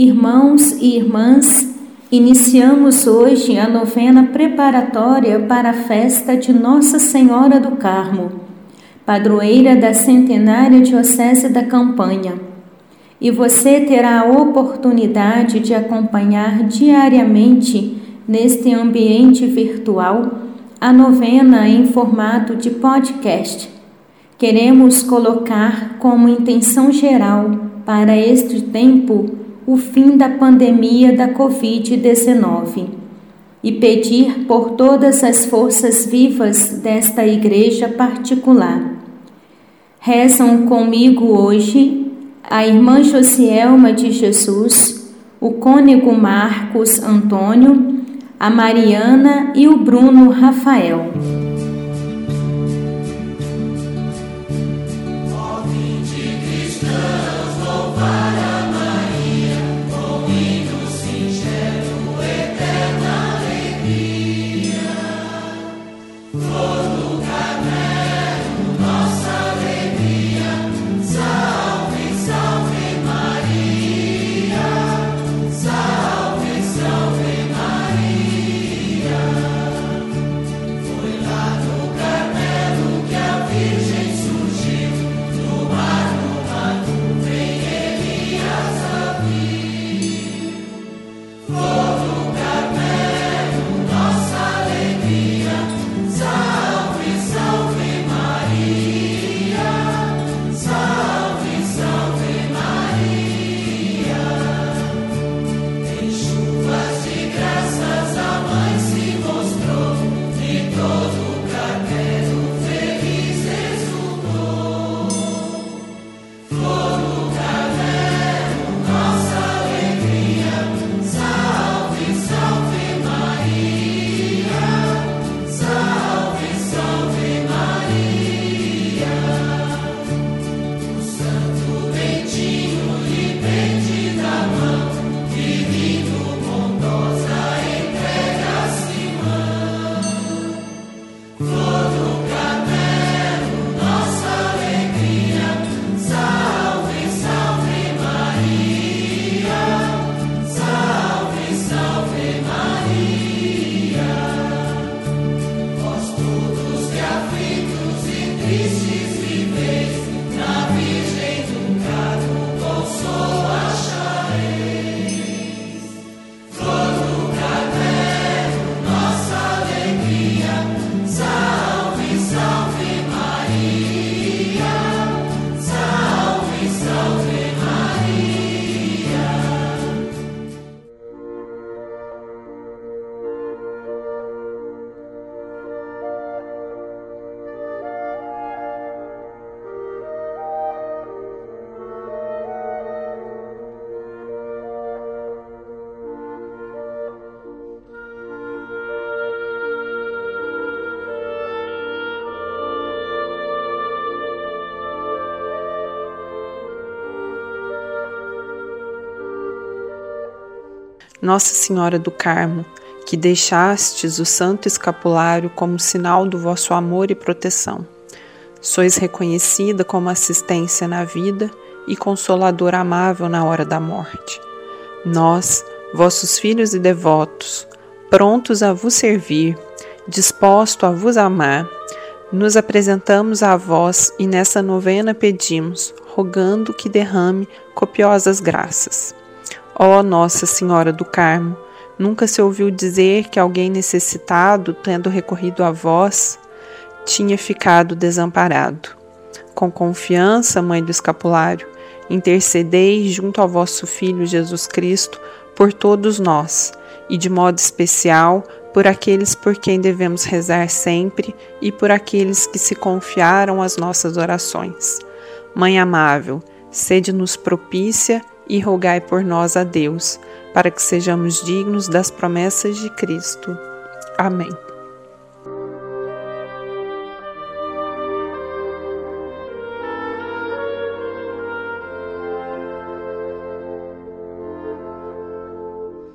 Irmãos e irmãs, iniciamos hoje a novena preparatória para a festa de Nossa Senhora do Carmo, padroeira da centenária Diocese da Campanha. E você terá a oportunidade de acompanhar diariamente, neste ambiente virtual, a novena em formato de podcast. Queremos colocar como intenção geral para este tempo o fim da pandemia da Covid-19 e pedir por todas as forças vivas desta igreja particular. Rezam comigo hoje a irmã Josielma de Jesus, o cônego Marcos Antônio, a Mariana e o Bruno Rafael. Nossa Senhora do Carmo, que deixastes o santo escapulário como sinal do vosso amor e proteção. Sois reconhecida como assistência na vida e consolador amável na hora da morte. Nós, vossos filhos e devotos, prontos a vos servir, disposto a vos amar, nos apresentamos a vós e nessa novena pedimos, rogando que derrame copiosas graças. Ó Nossa Senhora do Carmo, nunca se ouviu dizer que alguém necessitado, tendo recorrido a vós, tinha ficado desamparado. Com confiança, Mãe do Escapulário, intercedei junto ao vosso Filho Jesus Cristo por todos nós, e de modo especial por aqueles por quem devemos rezar sempre e por aqueles que se confiaram às nossas orações. Mãe amável, sede-nos propícia e rogai por nós a Deus, para que sejamos dignos das promessas de Cristo. Amém.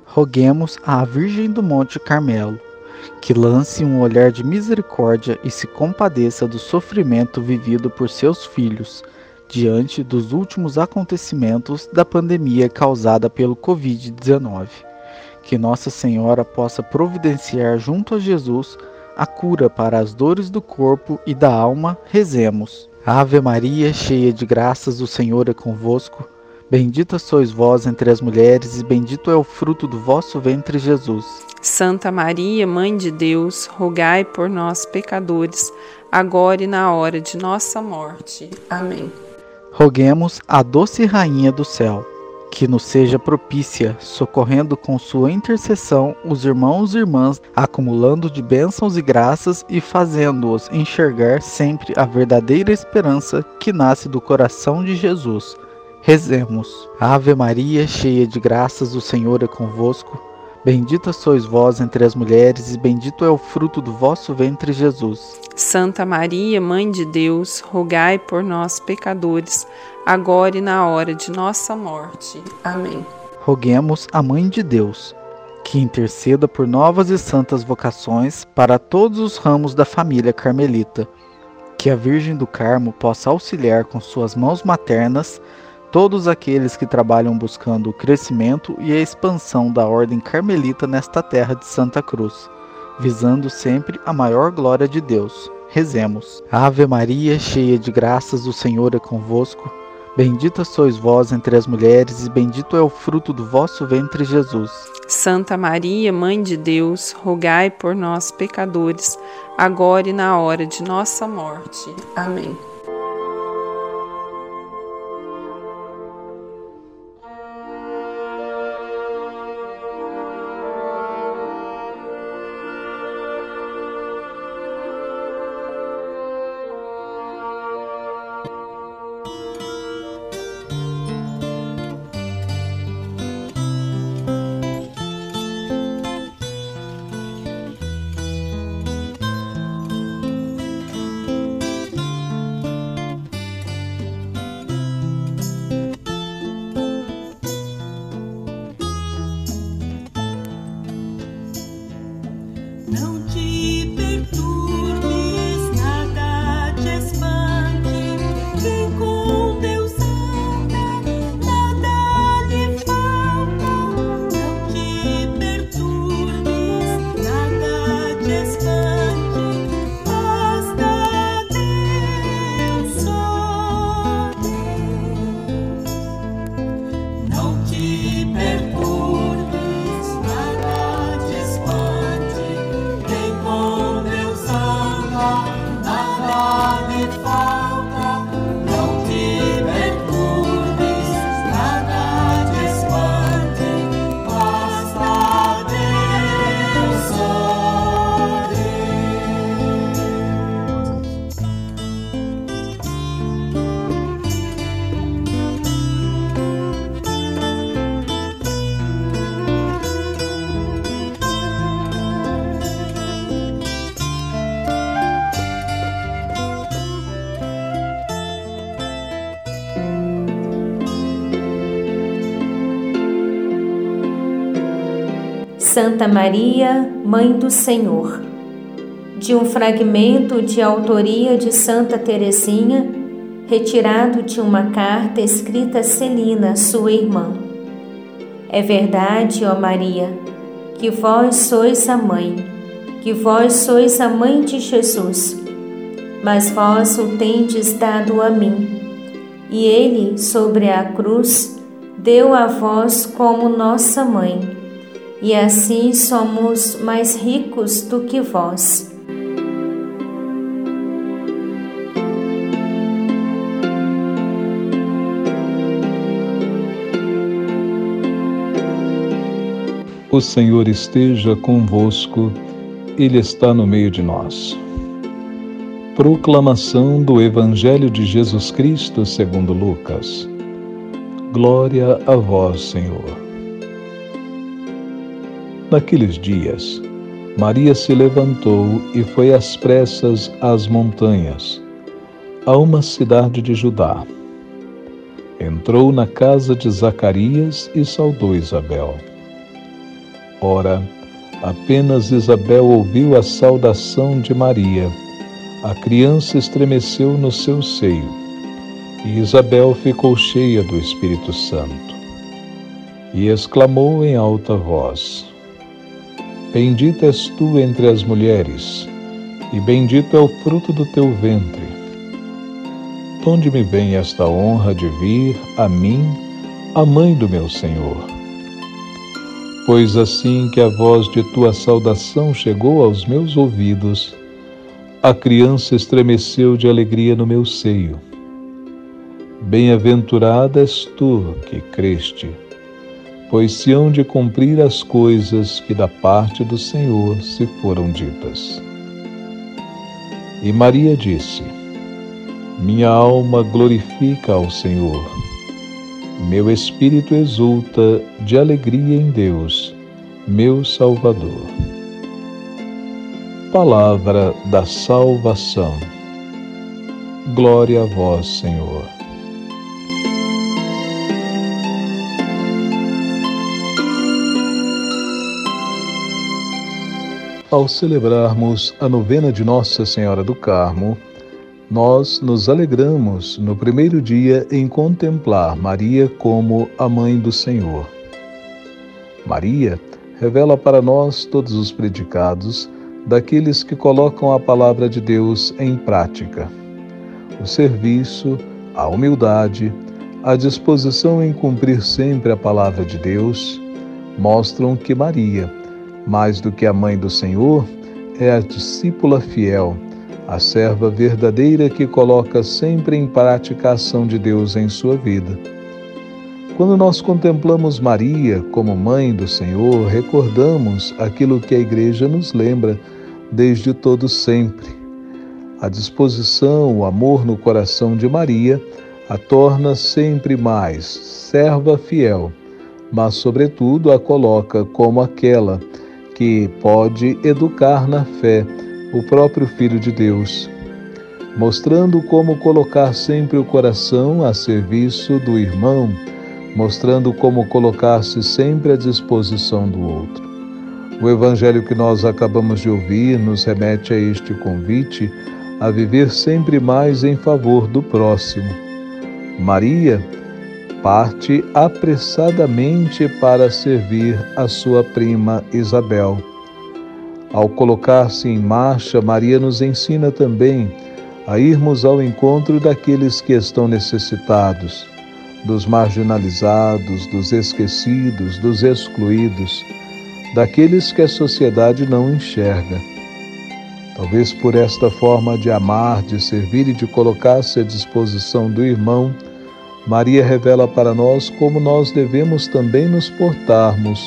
Roguemos à Virgem do Monte Carmelo que lance um olhar de misericórdia e se compadeça do sofrimento vivido por seus filhos diante dos últimos acontecimentos da pandemia causada pelo Covid-19. Que Nossa Senhora possa providenciar junto a Jesus a cura para as dores do corpo e da alma, rezemos. Ave Maria, cheia de graças, o Senhor é convosco. Bendita sois vós entre as mulheres, e bendito é o fruto do vosso ventre, Jesus. Santa Maria, Mãe de Deus, rogai por nós, pecadores, agora e na hora de nossa morte. Amém. Roguemos a doce Rainha do céu, que nos seja propícia, socorrendo com sua intercessão os irmãos e irmãs, acumulando de bênçãos e graças e fazendo-os enxergar sempre a verdadeira esperança que nasce do coração de Jesus. Rezemos. Ave Maria, cheia de graças, o Senhor é convosco. Bendita sois vós entre as mulheres, e bendito é o fruto do vosso ventre, Jesus. Santa Maria, Mãe de Deus, rogai por nós, pecadores, agora e na hora de nossa morte. Amém. Roguemos a Mãe de Deus, que interceda por novas e santas vocações para todos os ramos da família carmelita. Que a Virgem do Carmo possa auxiliar com suas mãos maternas todos aqueles que trabalham buscando o crescimento e a expansão da ordem carmelita nesta terra de Santa Cruz, visando sempre a maior glória de Deus. Rezemos. Ave Maria, cheia de graças, o Senhor é convosco. Bendita sois vós entre as mulheres, e bendito é o fruto do vosso ventre, Jesus. Santa Maria, Mãe de Deus, rogai por nós, pecadores, agora e na hora de nossa morte. Amém. Santa Maria, Mãe do Senhor, de um fragmento de autoria de Santa Teresinha, retirado de uma carta escrita a Celina, sua irmã. É verdade, ó Maria, que vós sois a mãe, que vós sois a mãe de Jesus, mas vós o tendes dado a mim, e ele, sobre a cruz, deu a vós como nossa mãe e assim somos mais ricos do que vós. O Senhor esteja convosco, Ele está no meio de nós. Proclamação do Evangelho de Jesus Cristo segundo Lucas. Glória a vós, Senhor. Naqueles dias, Maria se levantou e foi às pressas às montanhas, a uma cidade de Judá. Entrou na casa de Zacarias e saudou Isabel. Ora, apenas Isabel ouviu a saudação de Maria. A criança estremeceu no seu seio, E Isabel ficou cheia do Espírito Santo e exclamou em alta voz: Bendita és tu entre as mulheres, e bendito é o fruto do teu ventre. De onde me vem esta honra de vir a mim, a mãe do meu Senhor? Pois assim que a voz de tua saudação chegou aos meus ouvidos, a criança estremeceu de alegria no meu seio. Bem-aventurada és tu que creste, pois se hão de cumprir as coisas que da parte do Senhor se foram ditas. E Maria disse: Minha alma glorifica ao Senhor meu espírito exulta de alegria em Deus, meu Salvador. Palavra da salvação. Glória a vós, Senhor. Ao celebrarmos a novena de Nossa Senhora do Carmo, nós nos alegramos no primeiro dia em contemplar Maria como a mãe do Senhor. Maria revela para nós todos os predicados daqueles que colocam a palavra de Deus em prática. O serviço, a humildade, a disposição em cumprir sempre a palavra de Deus mostram que Maria, mais do que a mãe do Senhor, é a discípula fiel a serva verdadeira que coloca sempre em prática a ação de Deus em sua vida. Quando nós contemplamos Maria como mãe do Senhor, recordamos aquilo que a Igreja nos lembra desde todo sempre. A disposição, o amor no coração de Maria a torna sempre mais serva fiel, mas, sobretudo, a coloca como aquela que pode educar na fé o próprio Filho de Deus, mostrando como colocar sempre o coração a serviço do irmão, mostrando como colocar-se sempre à disposição do outro. O Evangelho que nós acabamos de ouvir nos remete a este convite a viver sempre mais em favor do próximo. Maria parte apressadamente para servir a sua prima Isabel ao colocar-se em marcha, Maria nos ensina também a irmos ao encontro daqueles que estão necessitados, dos marginalizados, dos esquecidos, dos excluídos, daqueles que a sociedade não enxerga. Talvez por esta forma de amar, de servir e de colocar-se à disposição do irmão, Maria revela para nós como nós devemos também nos portarmos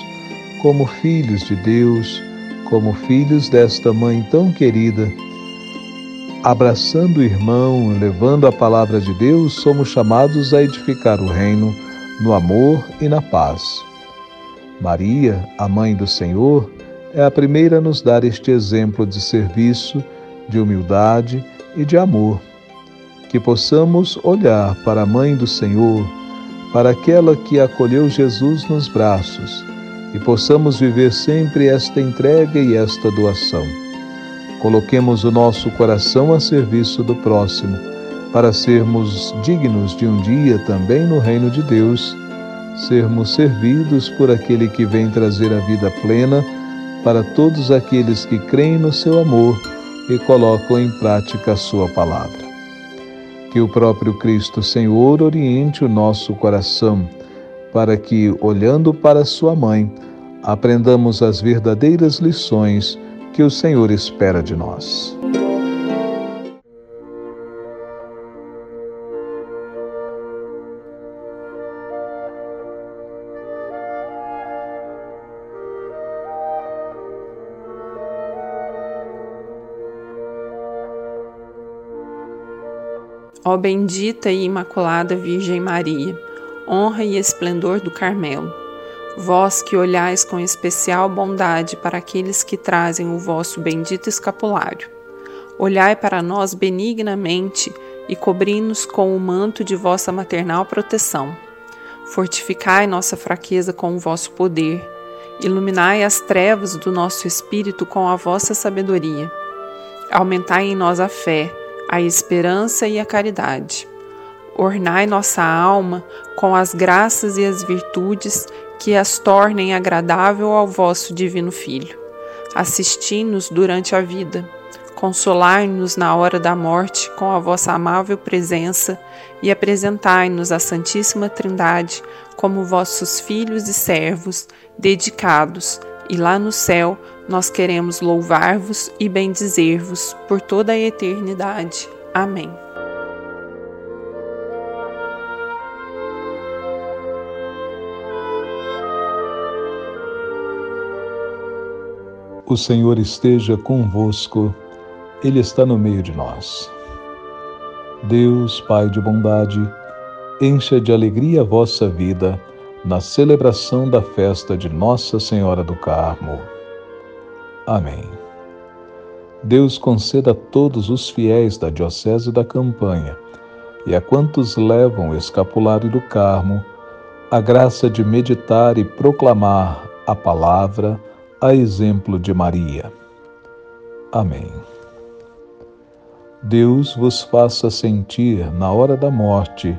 como filhos de Deus, como filhos desta mãe tão querida, abraçando o irmão, levando a palavra de Deus, somos chamados a edificar o reino no amor e na paz. Maria, a mãe do Senhor, é a primeira a nos dar este exemplo de serviço, de humildade e de amor. Que possamos olhar para a mãe do Senhor, para aquela que acolheu Jesus nos braços e possamos viver sempre esta entrega e esta doação. Coloquemos o nosso coração a serviço do próximo, para sermos dignos de um dia também no reino de Deus, sermos servidos por aquele que vem trazer a vida plena para todos aqueles que creem no seu amor e colocam em prática a sua palavra. Que o próprio Cristo Senhor oriente o nosso coração para que, olhando para sua mãe, aprendamos as verdadeiras lições que o Senhor espera de nós. Ó bendita e imaculada Virgem Maria, honra e esplendor do Carmelo. Vós que olhais com especial bondade para aqueles que trazem o vosso bendito escapulário, olhai para nós benignamente e cobri-nos com o manto de vossa maternal proteção. Fortificai nossa fraqueza com o vosso poder, iluminai as trevas do nosso espírito com a vossa sabedoria. Aumentai em nós a fé, a esperança e a caridade Ornai nossa alma com as graças e as virtudes que as tornem agradável ao vosso divino Filho. Assisti-nos durante a vida, consolai-nos na hora da morte com a vossa amável presença e apresentai-nos a Santíssima Trindade como vossos filhos e servos dedicados, e lá no céu nós queremos louvar-vos e bendizer-vos por toda a eternidade. Amém. O Senhor esteja convosco, Ele está no meio de nós. Deus, Pai de bondade, encha de alegria a vossa vida na celebração da festa de Nossa Senhora do Carmo. Amém. Deus conceda a todos os fiéis da Diocese da Campanha e a quantos levam o escapulário do Carmo a graça de meditar e proclamar a palavra a exemplo de Maria. Amém. Deus vos faça sentir, na hora da morte,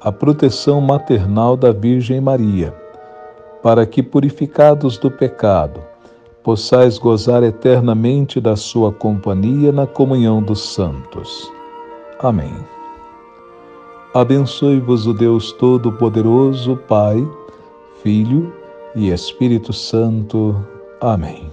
a proteção maternal da Virgem Maria, para que, purificados do pecado, possais gozar eternamente da sua companhia na comunhão dos santos. Amém. Abençoe-vos o Deus Todo-Poderoso, Pai, Filho e Espírito Santo. Amém.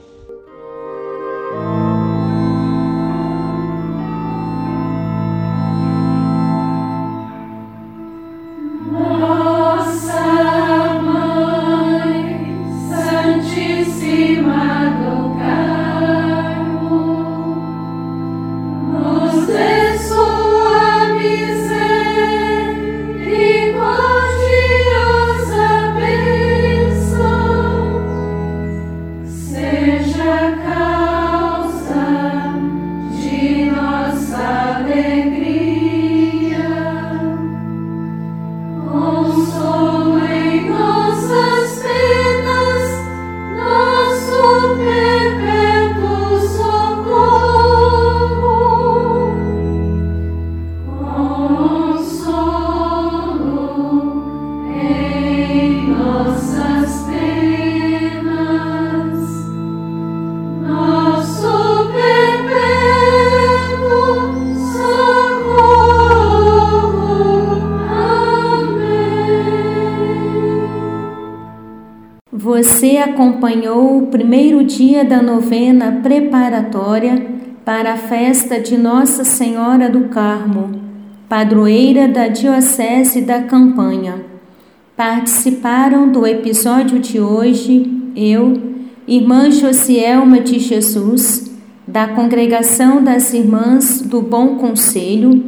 Acompanhou o primeiro dia da novena preparatória para a festa de Nossa Senhora do Carmo, padroeira da Diocese da Campanha. Participaram do episódio de hoje eu, irmã Josielma de Jesus, da Congregação das Irmãs do Bom Conselho,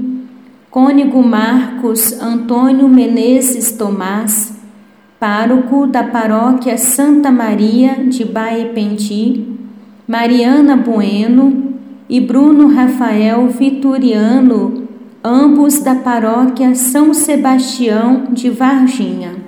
Cônigo Marcos Antônio Menezes Tomás, pároco da paróquia Santa Maria de Baependi, Mariana Bueno e Bruno Rafael Vitoriano, ambos da paróquia São Sebastião de Varginha.